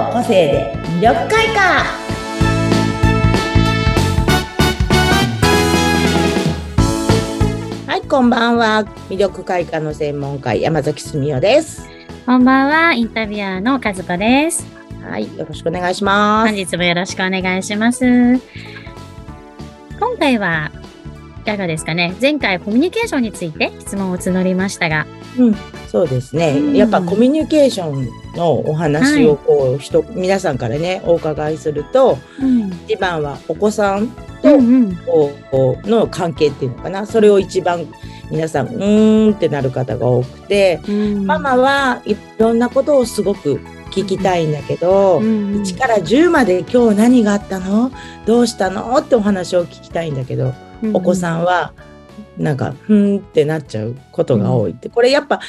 の個性で魅力開花。はいこんばんは。魅力開花の専門家山崎澄代です。こんばんは。インタビュアーの和子です。はいよろしくお願いします。本日もよろしくお願いします。今回はいかがですかね？前回コミュニケーションについて質問を募りましたが。うん、そうですね、うん、やっぱコミュニケーションのお話をこう、はい、人皆さんからねお伺いすると、うん、一番はお子さんと、の関係っていうのかな？それを一番皆さんうーんってなる方が多くて、うん、ママはいろんなことをすごく聞きたいんだけど、うん、1から10まで今日何があったの？どうしたの？ってお話を聞きたいんだけど、お子さんは「なんか、ふんってなっちゃうことが多いって。これやっぱ思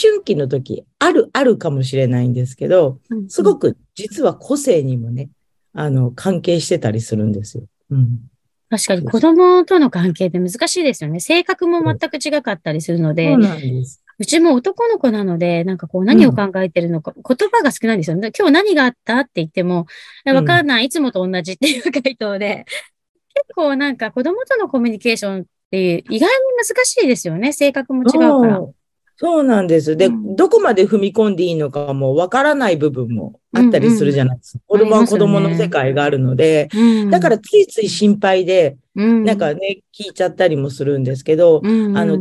春期の時ある、あるかもしれないんですけど、すごく実は個性にもね、あの、関係してたりするんですよ。うん。確かに子供との関係って難しいですよね。性格も全く違かったりするので。そうなんです。うちも男の子なので、なんかこう何を考えてるのか、うん、言葉が少ないんですよね。今日何があったって言っても、わかんない、いつもと同じっていう回答で、結構なんか子供とのコミュニケーションって意外に難しいですよね。性格も違うから。そうなんです。で、うん、どこまで踏み込んでいいのかもわからない部分もあったりするじゃないですか。うんうん、子供は子供の世界があるので、ね、だからついつい心配で、うん、なんかね、聞いちゃったりもするんですけど、うんうん、あの、聞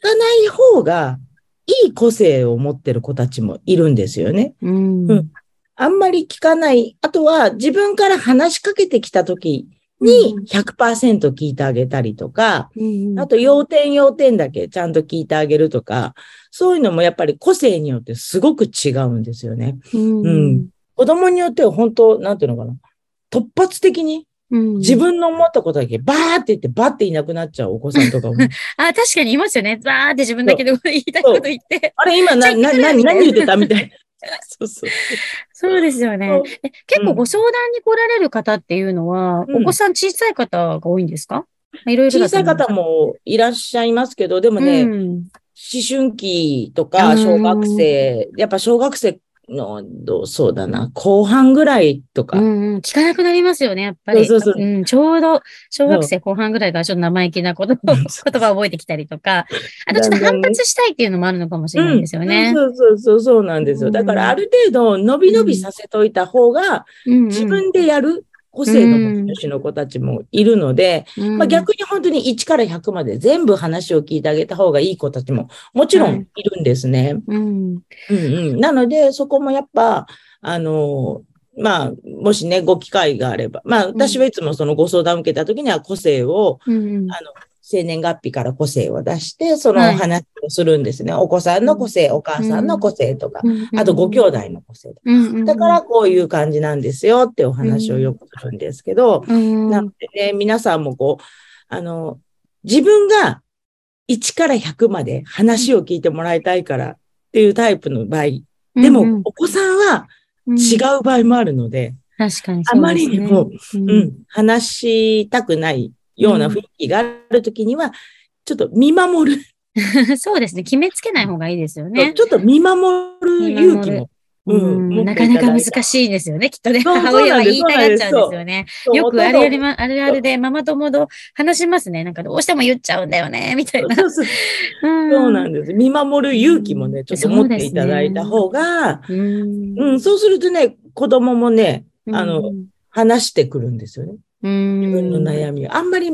かない方がいい個性を持ってる子たちもいるんですよね。うん、うん、あんまり聞かない。あとは自分から話しかけてきたときに100%聞いてあげたりとか、あと要点要点だけちゃんと聞いてあげるとか、そういうのもやっぱり個性によってすごく違うんですよね。うん、うん、子供によっては本当、なんていうのかな。突発的に自分の思ったことだけバーって言ってバーっていなくなっちゃうお子さんとかも。あ、確かにいますよね。バーって自分だけで言いたいこと言って。あれ今な、な、な、何言ってたみたいな。そうそう。そうですよね。え結構ご相談に来られる方っていうのは、うん、お子さん小さい方が多いんですか？いろいろ小さい方もいらっしゃいますけど、でもね、うん、思春期とか小学生、やっぱ小学生の、どう、そうだな、後半ぐらいとか。うん、うん、聞かなくなりますよね、やっぱり。そうそうそう。うん、ちょうど、小学生後半ぐらいからちょっと生意気なこと、言葉を覚えてきたりとか、あとちょっと反発したいっていうのもあるのかもしれないですよね。うん、そうそうそう、そうなんですよ。だからある程度、伸び伸びさせといた方が、自分でやる個性の持ち主の子たちもいるので、うん、まあ、逆に本当に1から100まで全部話を聞いてあげた方がいい子たちももちろんい。るんですね。うん、うんうん。なので、そこもやっぱ、あの、まあ、もしね、ご機会があれば、まあ、私はいつもそのご相談を受けたときには個性を、うん、あの、生年月日から個性を出して、その話をするんですね。はい、お子さんの個性、お母さんの個性とか、あとご兄弟の個性とか、だからこういう感じなんですよってお話をよくするんですけど、なのでね、皆さんもこう、あの、自分が1から100まで話を聞いてもらいたいからっていうタイプの場合、でもお子さんは違う場合もあるので、確かに、あまりにも、うん、話したくないような雰囲気があるときには、ちょっと見守る。そうですね。決めつけない方がいいですよね。ちょっと見守る勇気も。うん、なかなか難しいですよね。きっとね。母親は言いたがっちゃうんですよね。よくあれあれ、あるあるでママ友と話しますね。なんかどうしても言っちゃうんだよね、みたいな。そうそうなんです。見守る勇気もね、ちょっと持っていただいた方が、う、ん、うん、そうするとね、子供もね、あの、話してくるんですよね。自分の悩みを。あんまり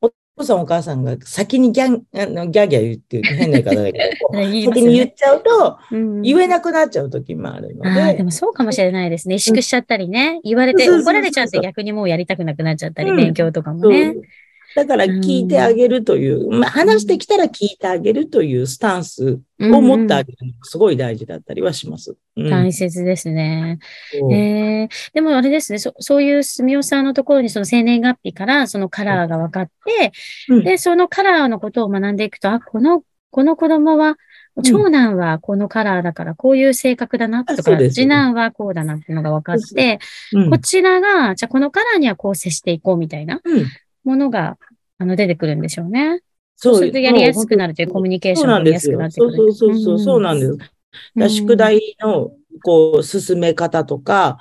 お父さんお母さんが先にギャン、あのギャギャ言って変な言い方だけど、ね、先に言っちゃうと、言えなくなっちゃう時もあるので。でもそうかもしれないですね。萎縮しちゃったりね。言われて怒られちゃって逆にもうやりたくなくなっちゃったり、勉強とかもね。だから聞いてあげるという、まあ、話してきたら聞いてあげるというスタンスを持ってあげるのがすごい大事だったりはします。うん、大切ですね。えー、でもあれですね。そ、そういう住尾さんのところにその生年月日からそのカラーが分かって、うん、で、そのカラーのことを学んでいくと、あ、この、この子供は長男はこのカラーだからこういう性格だなとか、次男はこうだなっていうのが分かって、うん、こちらが、じゃあこのカラーにはこう接していこうみたいなものが、あの、出てくるんでしょうね。そうするとやりやすくなるというコミュニケーションがやりやすくなってくる。そうそうそう、そうなんです。宿題のこう、進め方とか、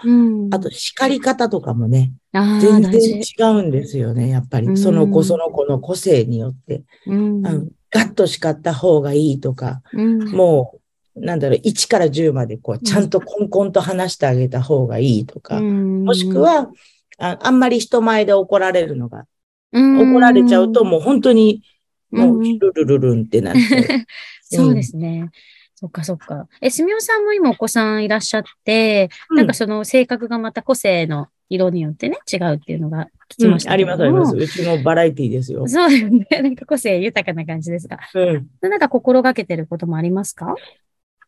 あと叱り方とかもね、全然違うんですよね、やっぱり。その子その子の個性によって。うん、ガッと叱った方がいいとか、もう、なんだろう、1から10までこう、ちゃんとコンコンと話してあげた方がいいとか、もしくはあ、あんまり人前で怒られるのが、怒られちゃうともう本当に、もう、ルルルルンってなっちゃう。そうですね。そっかそっか。え、すみおさんも今お子さんいらっしゃって、うん、なんかその性格がまた個性の色によってね、違うっていうのが聞きました、うん、ありますあります。うちもバラエティですよ。そうですね。なんか個性豊かな感じですが。うん。なんか心がけてることもありますか？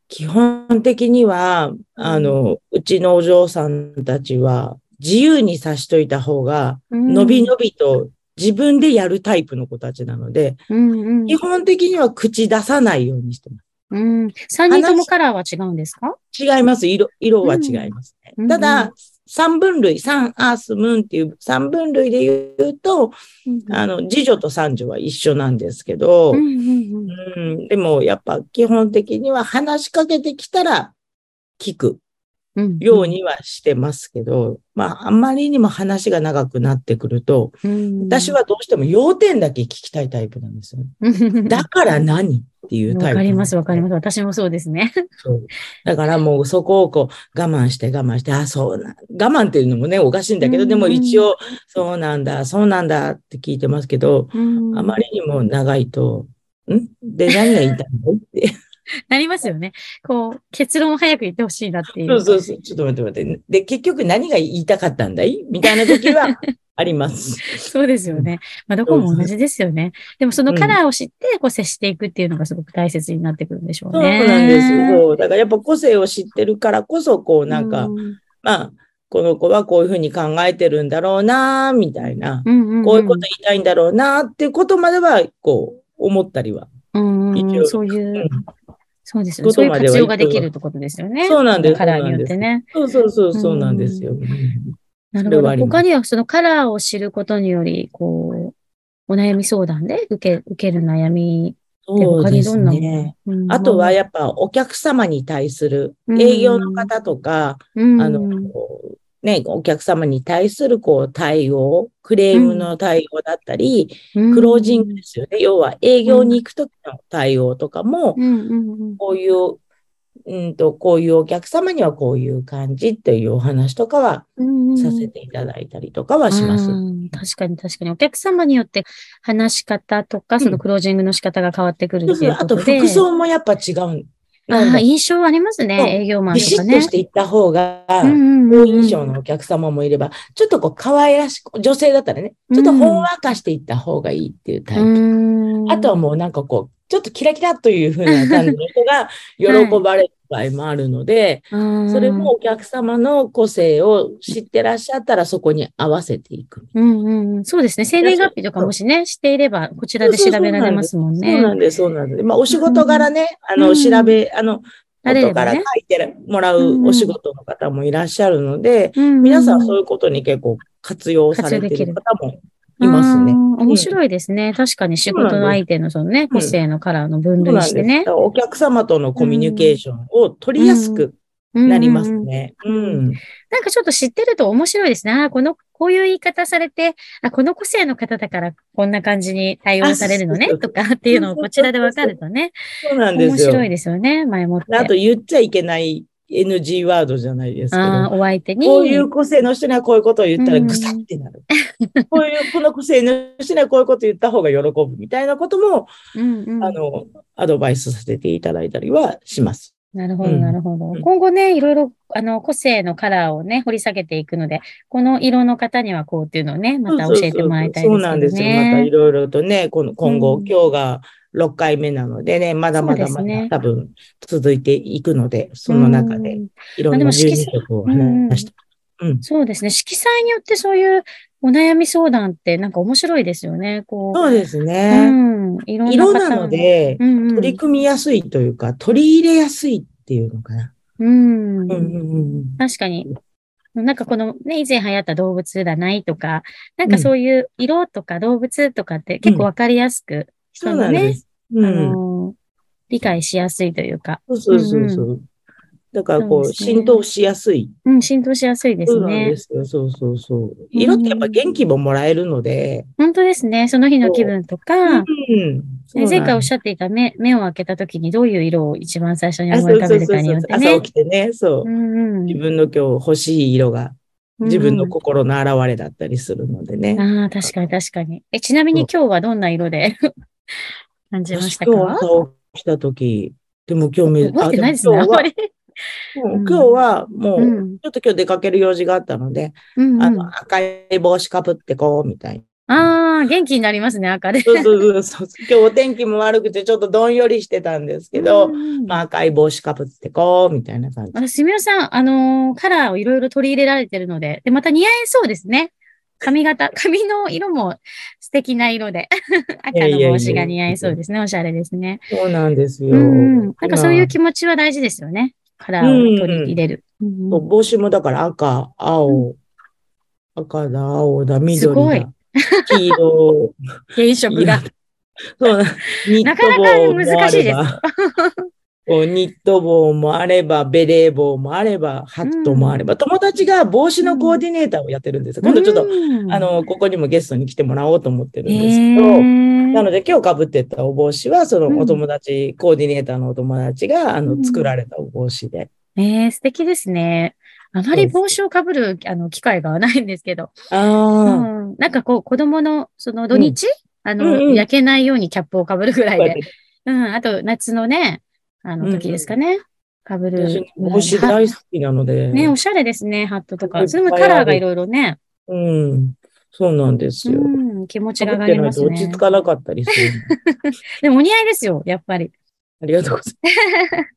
基本的には、あの、うちのお嬢さんたちは、自由にさしといた方が、のびのびと自分でやるタイプの子たちなので、うんうん、基本的には口出さないようにしてます。うん。3人ともカラーは違うんですか？違います。色、色は違いますね。うん、ただ、三分類、三アースムーンっていう三分類で言うと、うん、あの、次女と三女は一緒なんですけど、うん、うん、でもやっぱ基本的には話しかけてきたら聞く。ようにはしてますけど、まあ、あんまりにも話が長くなってくると、私はどうしても要点だけ聞きたいタイプなんですよ。だから何っていうタイプ。わかります、わかります。私もそうですね。そう。だからもうそこをこう我慢して我慢して、あ、そうな、我慢っていうのもね、おかしいんだけど、でも一応、そうなんだ、そうなんだって聞いてますけど、あまりにも長いと、ん？で、何が言いたいの？って。なりますよね。こう、結論を早く言ってほしいなっていう。そうそうそう。ちょっと待って待って。で、結局何が言いたかったんだい？みたいな時は あります。そうですよね。まあ、どこも同じですよね。でもそのカラーを知って、こう接していくっていうのがすごく大切になってくるんでしょうね。そうなんですよ。だからやっぱ個性を知ってるからこそ、こうなんか、うん、まあ、この子はこういうふうに考えてるんだろうな、みたいな、こういうこと言いたいんだろうな、っていうことまでは、こう、思ったりは。うん、そういうそうですよね。そういう活用ができるってことですよね。そうなんです。カラーによってね。そうそうそう、そうなんですよ。なるほど。他にはそのカラーを知ることにより、こう、お悩み相談で受け、受ける悩みって他にどんなね、うん、あとはやっぱお客様に対する営業の方とか、うん、あの、ね、お客様に対するこう対応、クレームの対応だったり、うん、クロージングですよね。要は営業に行くときの対応とかも、こういう、うんと、こういうお客様にはこういう感じっていうお話とかはさせていただいたりとかはします。確かに確かに。お客様によって話し方とか、そのクロージングの仕方が変わってくるっていうことで、あと服装もやっぱ違うあ印象ありますね、営業マンとかね。ビシッとしていった方が、好印象のお客様もいれば、ちょっとこう可愛らしく、女性だったらね、ちょっとほんわかしていった方がいいっていうタイプ。あとはもうなんかこう、ちょっとキラキラというふうな感じの人が 喜ばれる場合もあるので、はい、それもお客様の個性を知ってらっしゃったらそこに合わせていく。うんうん、そうですね。生年月日とかもしね、していれば、こちらで調べられますもんね。そうなんです、そうなんです。まあ、お仕事柄ね、あの、調べ、あの、後から書いてもらうお仕事の方もいらっしゃるので、皆さんそういうことに結構活用されている方もいますね。面白いですね。うん、確かに仕事の相手のそのね、個性のカラーの分類してね。お客様とのコミュニケーションを取りやすくなりますね。うん。なんかちょっと知ってると面白いですね。あこの、こういう言い方されて、あ、この個性の方だからこんな感じに対応されるのね、とかっていうのをこちらでわかるとね。そうなんですよ。面白いですよね、前もって。あと言っちゃいけない NG ワードじゃないですけど。お相手に。こういう個性の人にはこういうことを言ったらぐさってなる。うん、こういう、この個性の人にはこういうことを言った方が喜ぶみたいなことも、うんうん、あの、アドバイスさせていただいたりはします。なるほど、なるほど。うん、今後ね、いろいろ、あの、個性のカラーをね、掘り下げていくので、この色の方にはこうっていうのをね、また教えてもらいたいですね。そうなんですよ。またいろいろとね、この今後、今日が、6回目なのでね、まだまだまだ多分続いていくので、その中でいろんな12色を話した。うん、そうですね。色彩によってそういうお悩み相談ってなんか面白いですよね。こうそうですね。うん、色なので、うんうん、取り組みやすいというか、取り入れやすいっていうのかな。うん。うんうん、確かに。なんかこのね、以前流行った動物だないとか、なんかそういう色とか動物とかって結構わかりやすくそうなんです。うん、あの、理解しやすいというか。そうそうそうそう。だからこう、ね、浸透しやすい。うん、浸透しやすいですね。そうなんですよ。そうそうそう。色ってやっぱ元気ももらえるので。うん、本当ですね。その日の気分とか。うん。前回おっしゃっていた目、目を開けた時にどういう色を一番最初に思い浮かべるかによってね。朝起きてね、そう。うんうん、自分の今日欲しい色が自分の心の表れだったりするのでね。ああ、確かに確かに。え、ちなみに今日はどんな色で？感じましたか？今日朝起きた時、でも今日覚えてないですね、あんまり。今日はもう、ちょっと今日出かける用事があったので、うんうん、あの赤い帽子かぶってこう、みたいああ、元気になりますね、赤で。そうそうそう。今日お天気も悪くてちょっとどんよりしてたんですけど、まあ赤い帽子かぶってこう、みたいな感じ。私、すみおさん、あのー、カラーをいろいろ取り入れられてるので、で、また似合いそうですね。髪型、髪の色も素敵な色で、赤の帽子が似合いそうですね。おしゃれですね。そうなんですよ。うん。なんかそういう気持ちは大事ですよね。カラーを取り入れる。うん、帽子もだから赤、青、赤だ、青だ、緑だ。黄色。原色だ。そうな。なかなか難しいです。ニット帽もあれば、ベレー帽もあれば、ハットもあれば、うん、友達が帽子のコーディネーターをやってるんです。うん、今度ちょっと、あの、ここにもゲストに来てもらおうと思ってるんですけど、なので今日被ってたお帽子は、そのお友達、うん、コーディネーターのお友達が、あの、作られたお帽子で。ええー、素敵ですね。あまり帽子をかぶる、あの、機会がないんですけど。ああ、うん。なんかこう、子供の、その土日、うん、あの、うんうん、焼けないようにキャップをかぶるぐらいで。うん、あと、夏のね、あの、時ですかね。かぶる。帽子大好きなので。ね、おしゃれですね、ハットとか。それもカラーがいろいろね。うん。そうなんですよ。うん、気持ちが上がりますね。落ち着かなかったりする。でもお似合いですよ、やっぱり。ありがとうございます。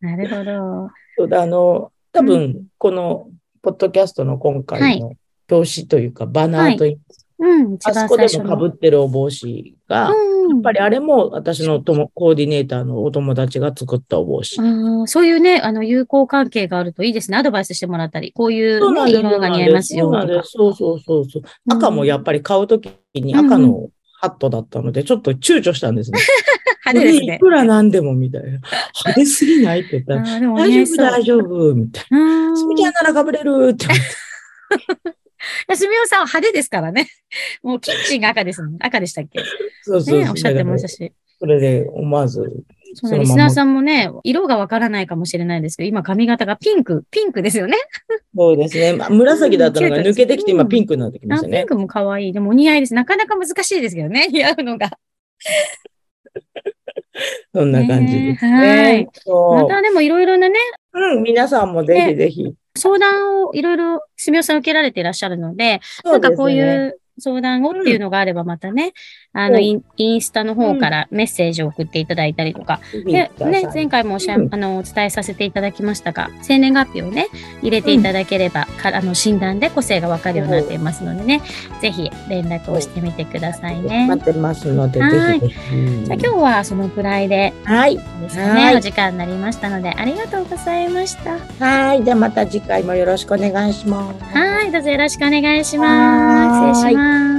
なるほど。そうだ、あの、多分、この、ポッドキャストの今回の表紙というか、バナーといいますうん、あそこでも被ってるお帽子が、うん、やっぱりあれも私のともコーディネーターのお友達が作ったお帽子。あそういうね、あの、友好関係があるといいですね。アドバイスしてもらったり、こういう、ね、色が似合いますよそうそうそうそう。赤もやっぱり買うときに赤のハットだったので、ちょっと躊躇したんですね。派手ですね。いくらなんでもみたいな。派手すぎないって言ったら、大丈夫、大丈夫、みたいな。それじゃならかぶれるって 思って。すみおさんは派手ですからね。もうキッチンが赤ですもん。赤でしたっけ？そうそうね、おっしゃってましたし。それで思わず。そのリスナーさんもね、色がわからないかもしれないですけど、今髪型がピンク、ピンクですよね。そうですね。まあ、紫だったのが抜けてきて、今ピンクになってきましたね。ピンクも可愛い。でもお似合いです。なかなか難しいですけどね、似合うのが。そんな感じですね。はい。またでもいろいろなね。うん、皆さんもぜひぜひ。相談をいろいろ、すみおさん受けられていらっしゃるので、でね、なんかこういう相談をっていうのがあればまたね、うん、あのイン、インスタの方からメッセージを送っていただいたりとか、うん、で、ね、前回もおしゃ、うん、あの、お伝えさせていただきましたが、生年月日をね、入れていただければ、かあの、診断で個性がわかるようになっていますのでね、ぜひ連絡をしてみてくださいね。待ってますので、はい。じゃあ今日はそのくらいで、はい。ですね、お時間になりましたので、ありがとうございました。はい。じゃあまた次回もよろしくお願いします。はい。どうぞよろしくお願いします。失礼します。